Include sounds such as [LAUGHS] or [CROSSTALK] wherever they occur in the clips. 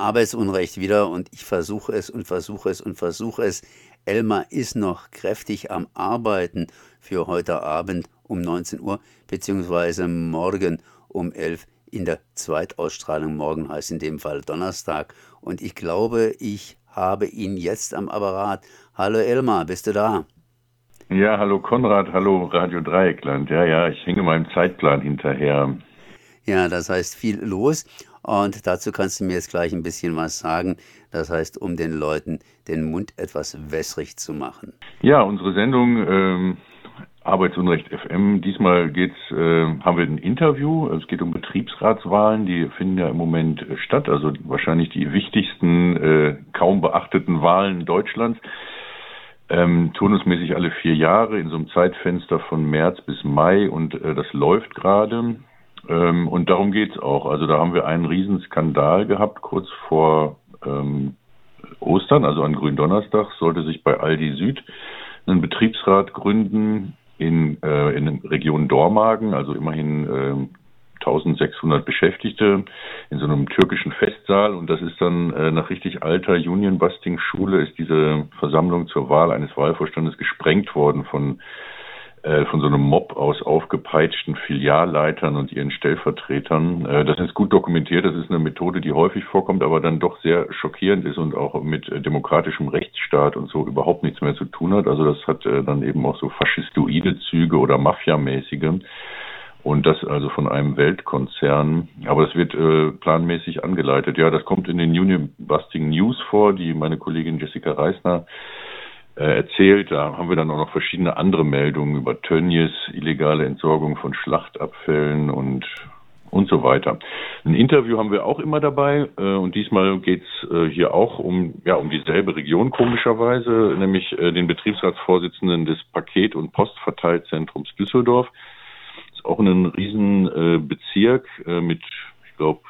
Arbeitsunrecht wieder und ich versuche es und versuche es und versuche es. Elmar ist noch kräftig am Arbeiten für heute Abend um 19 Uhr, beziehungsweise morgen um 11 Uhr in der Zweitausstrahlung. Morgen heißt in dem Fall Donnerstag. Und ich glaube, ich habe ihn jetzt am Apparat. Hallo Elmar, bist du da? Ja, hallo Konrad, hallo Radio Dreieckland. Ja, ja, ich hänge meinem Zeitplan hinterher. Ja, das heißt viel los. Und dazu kannst du mir jetzt gleich ein bisschen was sagen. Das heißt, um den Leuten den Mund etwas wässrig zu machen. Ja, unsere Sendung ähm, Arbeitsunrecht FM. Diesmal geht's, äh, haben wir ein Interview. Es geht um Betriebsratswahlen. Die finden ja im Moment äh, statt. Also wahrscheinlich die wichtigsten, äh, kaum beachteten Wahlen Deutschlands. Ähm, turnusmäßig alle vier Jahre in so einem Zeitfenster von März bis Mai und äh, das läuft gerade. Ähm, und darum geht's auch. Also da haben wir einen Riesenskandal gehabt kurz vor ähm, Ostern, also an Gründonnerstag, sollte sich bei Aldi Süd einen Betriebsrat gründen in, äh, in der Region Dormagen, also immerhin äh, 1600 Beschäftigte in so einem türkischen Festsaal und das ist dann äh, nach richtig alter Union Busting Schule ist diese Versammlung zur Wahl eines Wahlvorstandes gesprengt worden von von so einem Mob aus aufgepeitschten Filialleitern und ihren Stellvertretern. Äh, das ist gut dokumentiert. Das ist eine Methode, die häufig vorkommt, aber dann doch sehr schockierend ist und auch mit äh, demokratischem Rechtsstaat und so überhaupt nichts mehr zu tun hat. Also das hat dann eben auch so faschistoide Züge oder mafiamäßige. Und das also von einem Weltkonzern. Aber es wird äh, planmäßig angeleitet. Ja, das kommt in den Union Busting News vor, die meine Kollegin Jessica Reisner äh, erzählt. Da haben wir dann auch noch verschiedene andere Meldungen über Tönnies, illegale Entsorgung von Schlachtabfällen und und so weiter. Ein Interview haben wir auch immer dabei äh, und diesmal geht's äh, hier auch um ja um dieselbe Region komischerweise, nämlich äh, den Betriebsratsvorsitzenden des Paket- und Postverteilzentrums Düsseldorf. Ist auch ein Riesenbezirk äh, mit, ich glaube,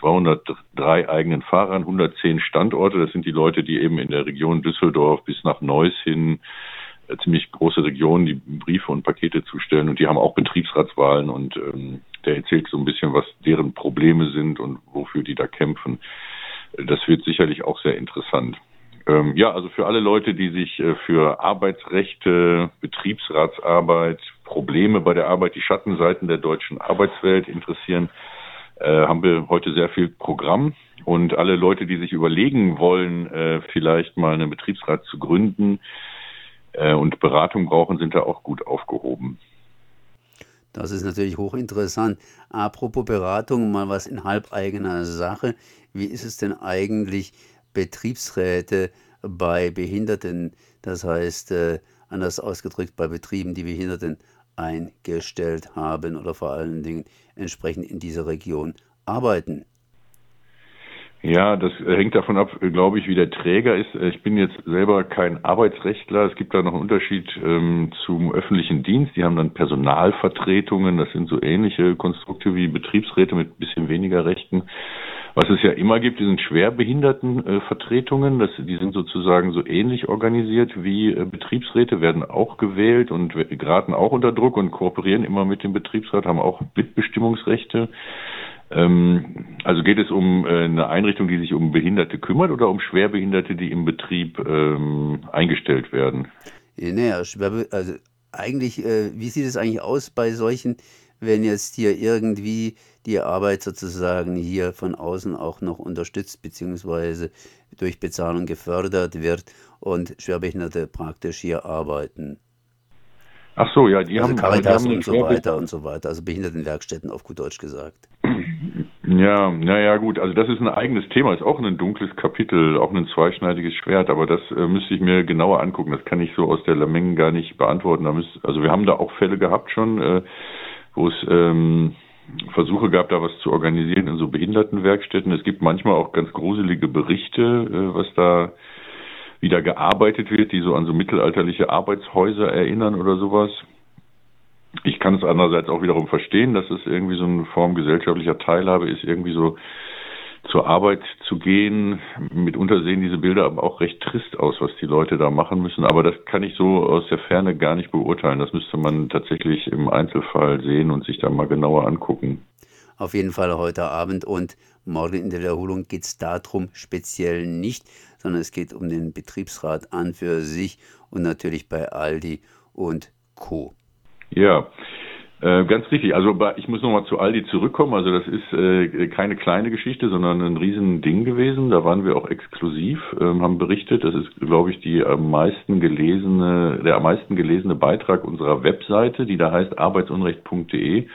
203 eigenen Fahrern, 110 Standorte. Das sind die Leute, die eben in der Region Düsseldorf bis nach Neuss hin äh, ziemlich große Regionen, die Briefe und Pakete zustellen und die haben auch Betriebsratswahlen und ähm, der erzählt so ein bisschen, was deren Probleme sind und wofür die da kämpfen. Das wird sicherlich auch sehr interessant. Ähm, ja, also für alle Leute, die sich äh, für Arbeitsrechte, Betriebsratsarbeit, Probleme bei der Arbeit, die Schattenseiten der deutschen Arbeitswelt interessieren, haben wir heute sehr viel Programm und alle Leute, die sich überlegen wollen, äh, vielleicht mal einen Betriebsrat zu gründen äh, und Beratung brauchen, sind da auch gut aufgehoben. Das ist natürlich hochinteressant. Apropos Beratung, mal was in halbeigener Sache. Wie ist es denn eigentlich, Betriebsräte bei Behinderten, das heißt äh, anders ausgedrückt bei Betrieben, die Behinderten eingestellt haben oder vor allen Dingen entsprechend in dieser Region arbeiten. Ja, das hängt davon ab, glaube ich, wie der Träger ist. Ich bin jetzt selber kein Arbeitsrechtler. Es gibt da noch einen Unterschied ähm, zum öffentlichen Dienst. Die haben dann Personalvertretungen. Das sind so ähnliche Konstrukte wie Betriebsräte mit ein bisschen weniger Rechten. Was es ja immer gibt, sind Schwerbehindertenvertretungen. Das, die sind sozusagen so ähnlich organisiert wie äh, Betriebsräte, werden auch gewählt und geraten auch unter Druck und kooperieren immer mit dem Betriebsrat, haben auch Mitbestimmungsrechte. Ähm, also geht es um äh, eine Einrichtung, die sich um Behinderte kümmert oder um Schwerbehinderte, die im Betrieb ähm, eingestellt werden? Naja, also eigentlich, äh, wie sieht es eigentlich aus bei solchen wenn jetzt hier irgendwie die Arbeit sozusagen hier von außen auch noch unterstützt bzw. durch Bezahlung gefördert wird und Schwerbehinderte praktisch hier arbeiten. Ach so, ja, die also haben Caritas die haben und so weiter und so weiter, also Behindertenwerkstätten auf gut Deutsch gesagt. Ja, naja, gut, also das ist ein eigenes Thema, ist auch ein dunkles Kapitel, auch ein zweischneidiges Schwert, aber das äh, müsste ich mir genauer angucken, das kann ich so aus der Menge gar nicht beantworten. Müsst, also wir haben da auch Fälle gehabt schon, äh, wo es ähm, Versuche gab, da was zu organisieren in so Behindertenwerkstätten. Es gibt manchmal auch ganz gruselige Berichte, äh, was da wieder gearbeitet wird, die so an so mittelalterliche Arbeitshäuser erinnern oder sowas. Ich kann es andererseits auch wiederum verstehen, dass es irgendwie so eine Form gesellschaftlicher Teilhabe ist, irgendwie so zur Arbeit zu gehen. Mitunter sehen diese Bilder aber auch recht trist aus, was die Leute da machen müssen. Aber das kann ich so aus der Ferne gar nicht beurteilen. Das müsste man tatsächlich im Einzelfall sehen und sich da mal genauer angucken. auf jeden Fall heute Abend und morgen in der Wiederholung geht es darum speziell nicht, sondern es geht um den Betriebsrat an für sich und natürlich bei Aldi und Co. Ja, äh, ganz richtig. Also ich muss nochmal zu Aldi zurückkommen. Also das ist äh, keine kleine Geschichte, sondern ein riesen Ding gewesen. Da waren wir auch exklusiv, ähm, haben berichtet. Das ist, glaube ich, die am meisten gelesene, der am meisten gelesene Beitrag unserer Webseite, die da heißt arbeitsunrecht.de,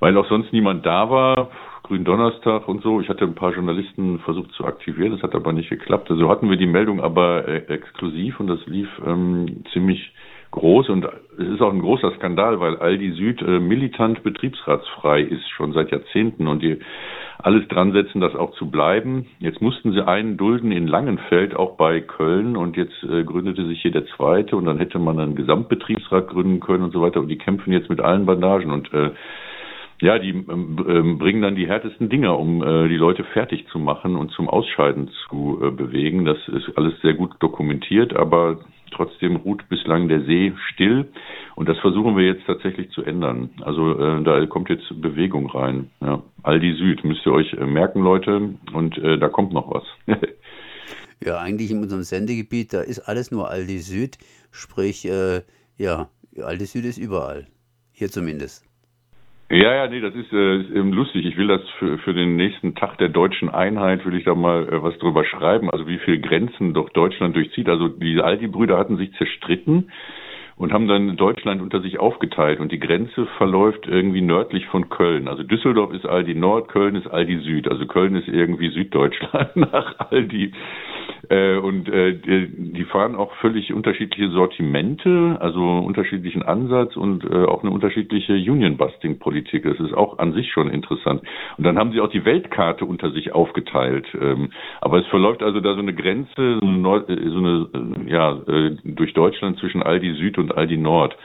weil auch sonst niemand da war. Gründonnerstag und so. Ich hatte ein paar Journalisten versucht zu aktivieren, das hat aber nicht geklappt. Also hatten wir die Meldung aber äh, exklusiv und das lief ähm, ziemlich groß und es ist auch ein großer Skandal, weil Aldi Süd äh, militant betriebsratsfrei ist schon seit Jahrzehnten und die alles dran setzen, das auch zu bleiben. Jetzt mussten sie einen dulden in Langenfeld, auch bei Köln und jetzt äh, gründete sich hier der zweite und dann hätte man einen Gesamtbetriebsrat gründen können und so weiter und die kämpfen jetzt mit allen Bandagen und äh, ja, die äh, bringen dann die härtesten Dinger, um äh, die Leute fertig zu machen und zum Ausscheiden zu äh, bewegen. Das ist alles sehr gut dokumentiert, aber Trotzdem ruht bislang der See still und das versuchen wir jetzt tatsächlich zu ändern. Also äh, da kommt jetzt Bewegung rein. Ja. Aldi Süd müsst ihr euch äh, merken, Leute, und äh, da kommt noch was. [LAUGHS] ja, eigentlich in unserem Sendegebiet, da ist alles nur Aldi Süd, sprich, äh, ja, Aldi Süd ist überall. Hier zumindest. Ja, ja, nee, das ist, äh, ist eben lustig. Ich will das für, für den nächsten Tag der deutschen Einheit, will ich da mal äh, was drüber schreiben. Also wie viele Grenzen doch Deutschland durchzieht. Also die Aldi-Brüder hatten sich zerstritten und haben dann Deutschland unter sich aufgeteilt und die Grenze verläuft irgendwie nördlich von Köln. Also Düsseldorf ist Aldi Nord, Köln ist Aldi Süd. Also Köln ist irgendwie Süddeutschland [LAUGHS] nach Aldi. Äh, und äh, die fahren auch völlig unterschiedliche Sortimente, also unterschiedlichen Ansatz und äh, auch eine unterschiedliche Union-Busting-Politik. Das ist auch an sich schon interessant. Und dann haben sie auch die Weltkarte unter sich aufgeteilt. Ähm, aber es verläuft also da so eine Grenze, so eine, Nord so eine ja, durch Deutschland zwischen Aldi Süd und Aldi Nord.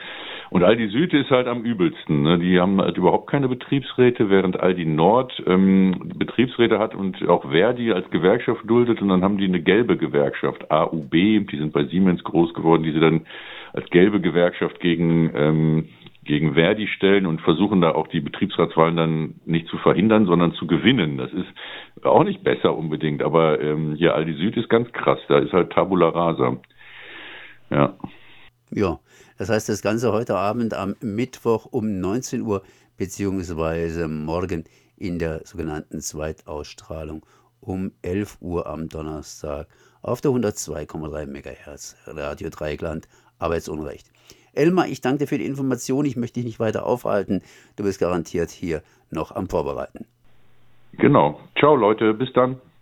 Und Aldi Süd ist halt am übelsten. Ne? Die haben halt überhaupt keine Betriebsräte, während Aldi Nord ähm, Betriebsräte hat und auch Verdi als Gewerkschaft duldet. Und dann haben die eine gelbe Gewerkschaft, AUB, die sind bei Siemens groß geworden, die sie dann als gelbe Gewerkschaft gegen ähm, gegen Verdi stellen und versuchen da auch die Betriebsratswahlen dann nicht zu verhindern, sondern zu gewinnen. Das ist auch nicht besser unbedingt, aber ähm, hier Aldi Süd ist ganz krass, da ist halt Tabula Rasa. Ja. Ja, das heißt, das Ganze heute Abend am Mittwoch um 19 Uhr beziehungsweise morgen in der sogenannten Zweitausstrahlung um 11 Uhr am Donnerstag auf der 102,3 MHz Radio Dreigland Arbeitsunrecht. Elmar, ich danke dir für die Information. Ich möchte dich nicht weiter aufhalten. Du bist garantiert hier noch am Vorbereiten. Genau. Ciao Leute, bis dann.